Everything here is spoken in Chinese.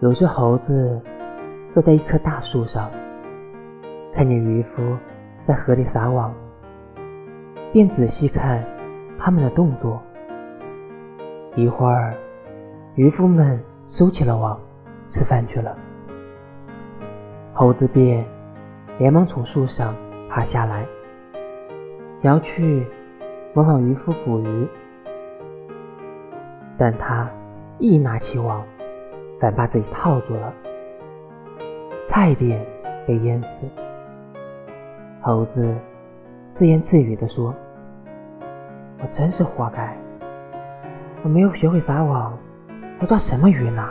有只猴子坐在一棵大树上，看见渔夫在河里撒网，便仔细看他们的动作。一会儿，渔夫们收起了网，吃饭去了。猴子便连忙从树上爬下来，想要去模仿渔夫捕鱼，但他一拿起网，反把自己套住了，差一点被淹死。猴子自言自语地说：“我真是活该，我没有学会撒网，要抓什么鱼呢？”